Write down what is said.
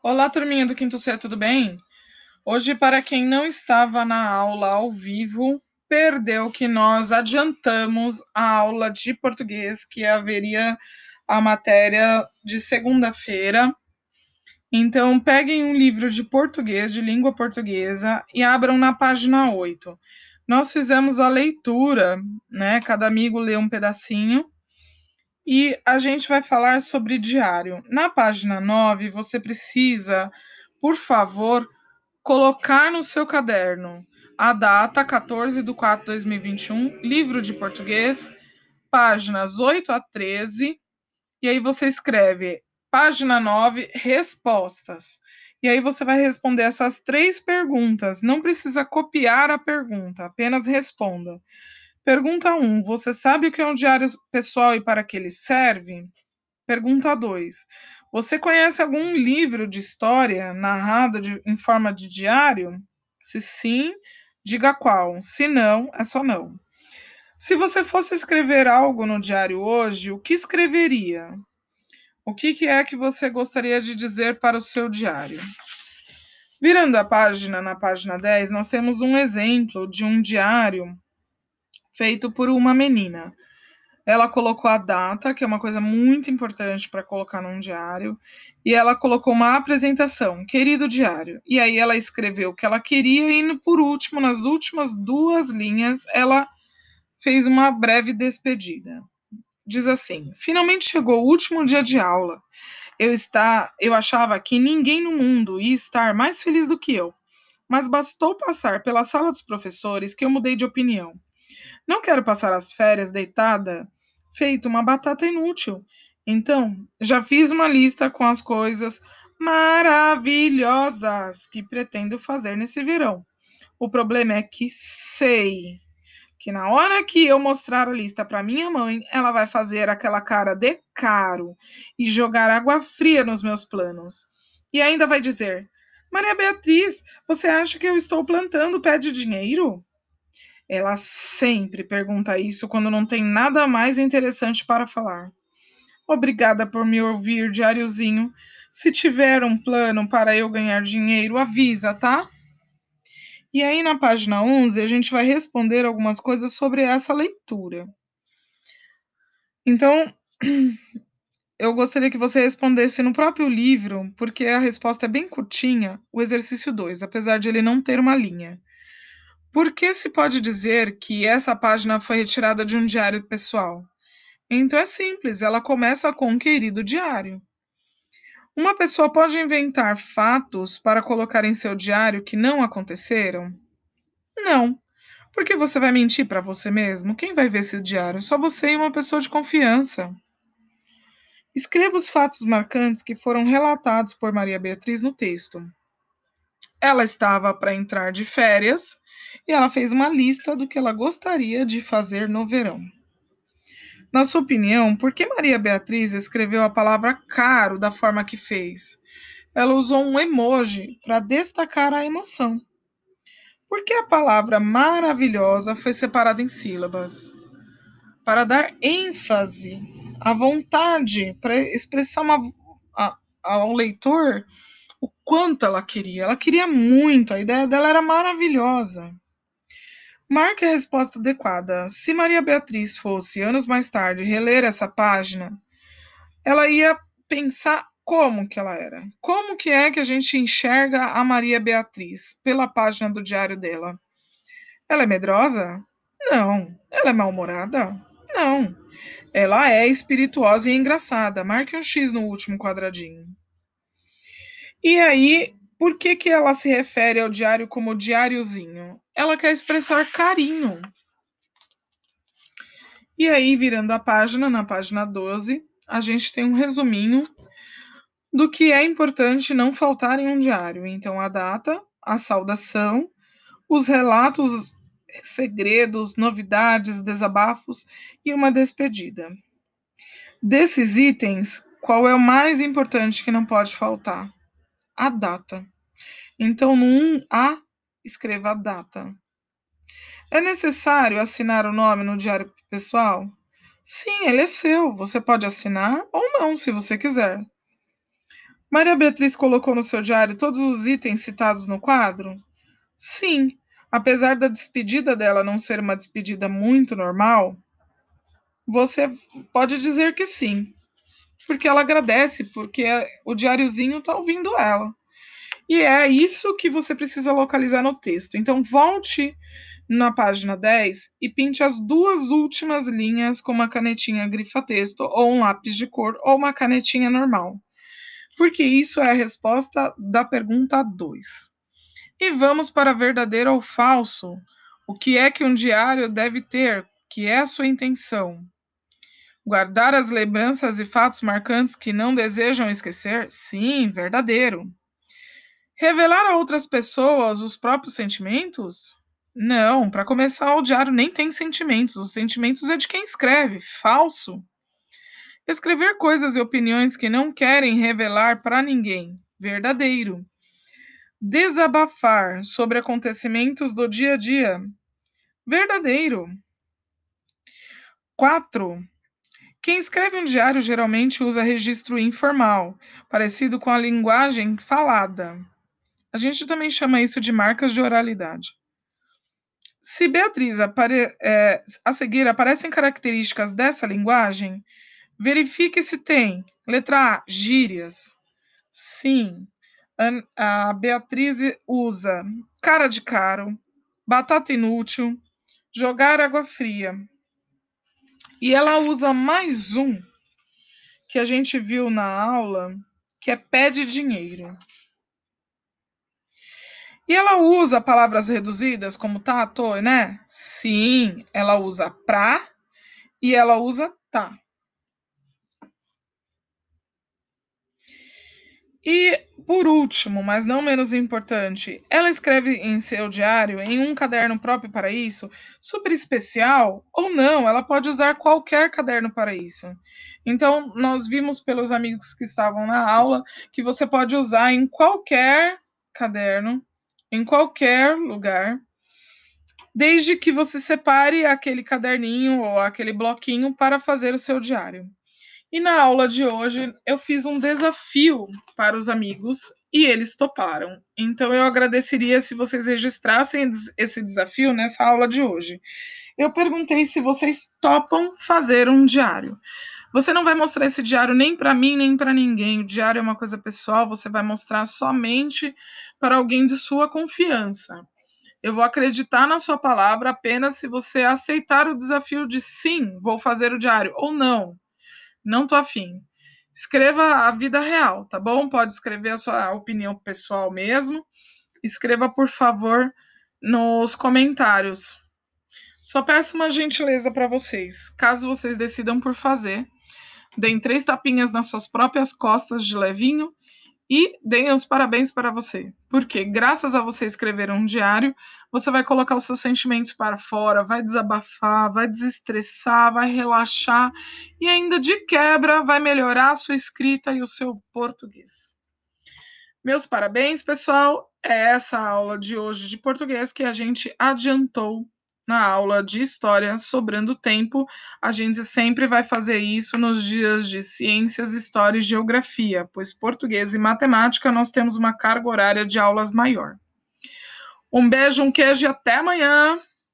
Olá, turminha do Quinto C, tudo bem? Hoje, para quem não estava na aula ao vivo, perdeu que nós adiantamos a aula de português, que haveria a matéria de segunda-feira. Então, peguem um livro de português, de língua portuguesa, e abram na página 8. Nós fizemos a leitura, né? Cada amigo lê um pedacinho e a gente vai falar sobre diário. Na página 9, você precisa, por favor, colocar no seu caderno a data 14 de 4 de 2021, livro de português, páginas 8 a 13, e aí você escreve página 9, respostas. E aí você vai responder essas três perguntas. Não precisa copiar a pergunta, apenas responda. Pergunta 1. Você sabe o que é um diário pessoal e para que ele serve? Pergunta 2. Você conhece algum livro de história narrado de, em forma de diário? Se sim, diga qual. Se não, é só não. Se você fosse escrever algo no diário hoje, o que escreveria? O que, que é que você gostaria de dizer para o seu diário? Virando a página, na página 10, nós temos um exemplo de um diário feito por uma menina. Ela colocou a data, que é uma coisa muito importante para colocar num diário, e ela colocou uma apresentação, querido diário. E aí ela escreveu o que ela queria e por último, nas últimas duas linhas, ela fez uma breve despedida. Diz assim: "Finalmente chegou o último dia de aula. Eu está, eu achava que ninguém no mundo ia estar mais feliz do que eu, mas bastou passar pela sala dos professores que eu mudei de opinião. Não quero passar as férias deitada, feito uma batata inútil. Então, já fiz uma lista com as coisas maravilhosas que pretendo fazer nesse verão. O problema é que sei que na hora que eu mostrar a lista para minha mãe, ela vai fazer aquela cara de caro e jogar água fria nos meus planos. E ainda vai dizer: Maria Beatriz, você acha que eu estou plantando pé de dinheiro? Ela sempre pergunta isso quando não tem nada mais interessante para falar. Obrigada por me ouvir, diáriozinho. Se tiver um plano para eu ganhar dinheiro, avisa, tá? E aí, na página 11, a gente vai responder algumas coisas sobre essa leitura. Então, eu gostaria que você respondesse no próprio livro, porque a resposta é bem curtinha, o exercício 2, apesar de ele não ter uma linha. Por que se pode dizer que essa página foi retirada de um diário pessoal? Então é simples, ela começa com um querido diário. Uma pessoa pode inventar fatos para colocar em seu diário que não aconteceram? Não. Porque você vai mentir para você mesmo? Quem vai ver esse diário? Só você e uma pessoa de confiança. Escreva os fatos marcantes que foram relatados por Maria Beatriz no texto. Ela estava para entrar de férias e ela fez uma lista do que ela gostaria de fazer no verão. Na sua opinião, por que Maria Beatriz escreveu a palavra caro da forma que fez? Ela usou um emoji para destacar a emoção. Por que a palavra maravilhosa foi separada em sílabas? Para dar ênfase à vontade, para expressar uma, a, ao leitor quanto ela queria. Ela queria muito, a ideia dela era maravilhosa. Marque a resposta adequada. Se Maria Beatriz fosse, anos mais tarde, reler essa página, ela ia pensar como que ela era. Como que é que a gente enxerga a Maria Beatriz pela página do diário dela? Ela é medrosa? Não. Ela é mal-humorada? Não. Ela é espirituosa e engraçada. Marque um X no último quadradinho. E aí, por que, que ela se refere ao diário como diáriozinho? Ela quer expressar carinho. E aí, virando a página, na página 12, a gente tem um resuminho do que é importante não faltar em um diário. Então, a data, a saudação, os relatos, segredos, novidades, desabafos e uma despedida. Desses itens, qual é o mais importante que não pode faltar? A data. Então, no 1A, escreva a data. É necessário assinar o nome no diário pessoal? Sim, ele é seu. Você pode assinar ou não, se você quiser. Maria Beatriz colocou no seu diário todos os itens citados no quadro? Sim, apesar da despedida dela não ser uma despedida muito normal, você pode dizer que sim, porque ela agradece, porque o diáriozinho está ouvindo ela. E é isso que você precisa localizar no texto. Então, volte na página 10 e pinte as duas últimas linhas com uma canetinha grifa-texto, ou um lápis de cor, ou uma canetinha normal. Porque isso é a resposta da pergunta 2. E vamos para verdadeiro ou falso. O que é que um diário deve ter? Que é a sua intenção? Guardar as lembranças e fatos marcantes que não desejam esquecer? Sim, verdadeiro. Revelar a outras pessoas os próprios sentimentos? Não, para começar, o diário nem tem sentimentos. Os sentimentos é de quem escreve. Falso. Escrever coisas e opiniões que não querem revelar para ninguém. Verdadeiro. Desabafar sobre acontecimentos do dia a dia. Verdadeiro. 4. Quem escreve um diário geralmente usa registro informal, parecido com a linguagem falada. A gente também chama isso de marcas de oralidade. Se Beatriz apare é, a seguir aparecem características dessa linguagem, verifique se tem. Letra A, gírias. Sim. A Beatriz usa cara de caro, batata inútil, jogar água fria. E ela usa mais um que a gente viu na aula, que é pede dinheiro. E ela usa palavras reduzidas como tá, tô, né? Sim, ela usa pra e ela usa tá. E, por último, mas não menos importante, ela escreve em seu diário, em um caderno próprio para isso, super especial, ou não, ela pode usar qualquer caderno para isso. Então, nós vimos pelos amigos que estavam na aula que você pode usar em qualquer caderno em qualquer lugar, desde que você separe aquele caderninho ou aquele bloquinho para fazer o seu diário. E na aula de hoje eu fiz um desafio para os amigos e eles toparam. Então eu agradeceria se vocês registrassem esse desafio nessa aula de hoje. Eu perguntei se vocês topam fazer um diário. Você não vai mostrar esse diário nem para mim, nem para ninguém. O diário é uma coisa pessoal, você vai mostrar somente para alguém de sua confiança. Eu vou acreditar na sua palavra apenas se você aceitar o desafio de sim, vou fazer o diário, ou não, não tô afim. Escreva a vida real, tá bom? Pode escrever a sua opinião pessoal mesmo. Escreva, por favor, nos comentários. Só peço uma gentileza para vocês. Caso vocês decidam por fazer, deem três tapinhas nas suas próprias costas de levinho e deem os parabéns para você. Porque, graças a você escrever um diário, você vai colocar os seus sentimentos para fora, vai desabafar, vai desestressar, vai relaxar e ainda de quebra vai melhorar a sua escrita e o seu português. Meus parabéns, pessoal. É essa aula de hoje de português que a gente adiantou na aula de história, sobrando tempo, a gente sempre vai fazer isso nos dias de ciências, história e geografia, pois português e matemática nós temos uma carga horária de aulas maior. Um beijo, um queijo e até amanhã!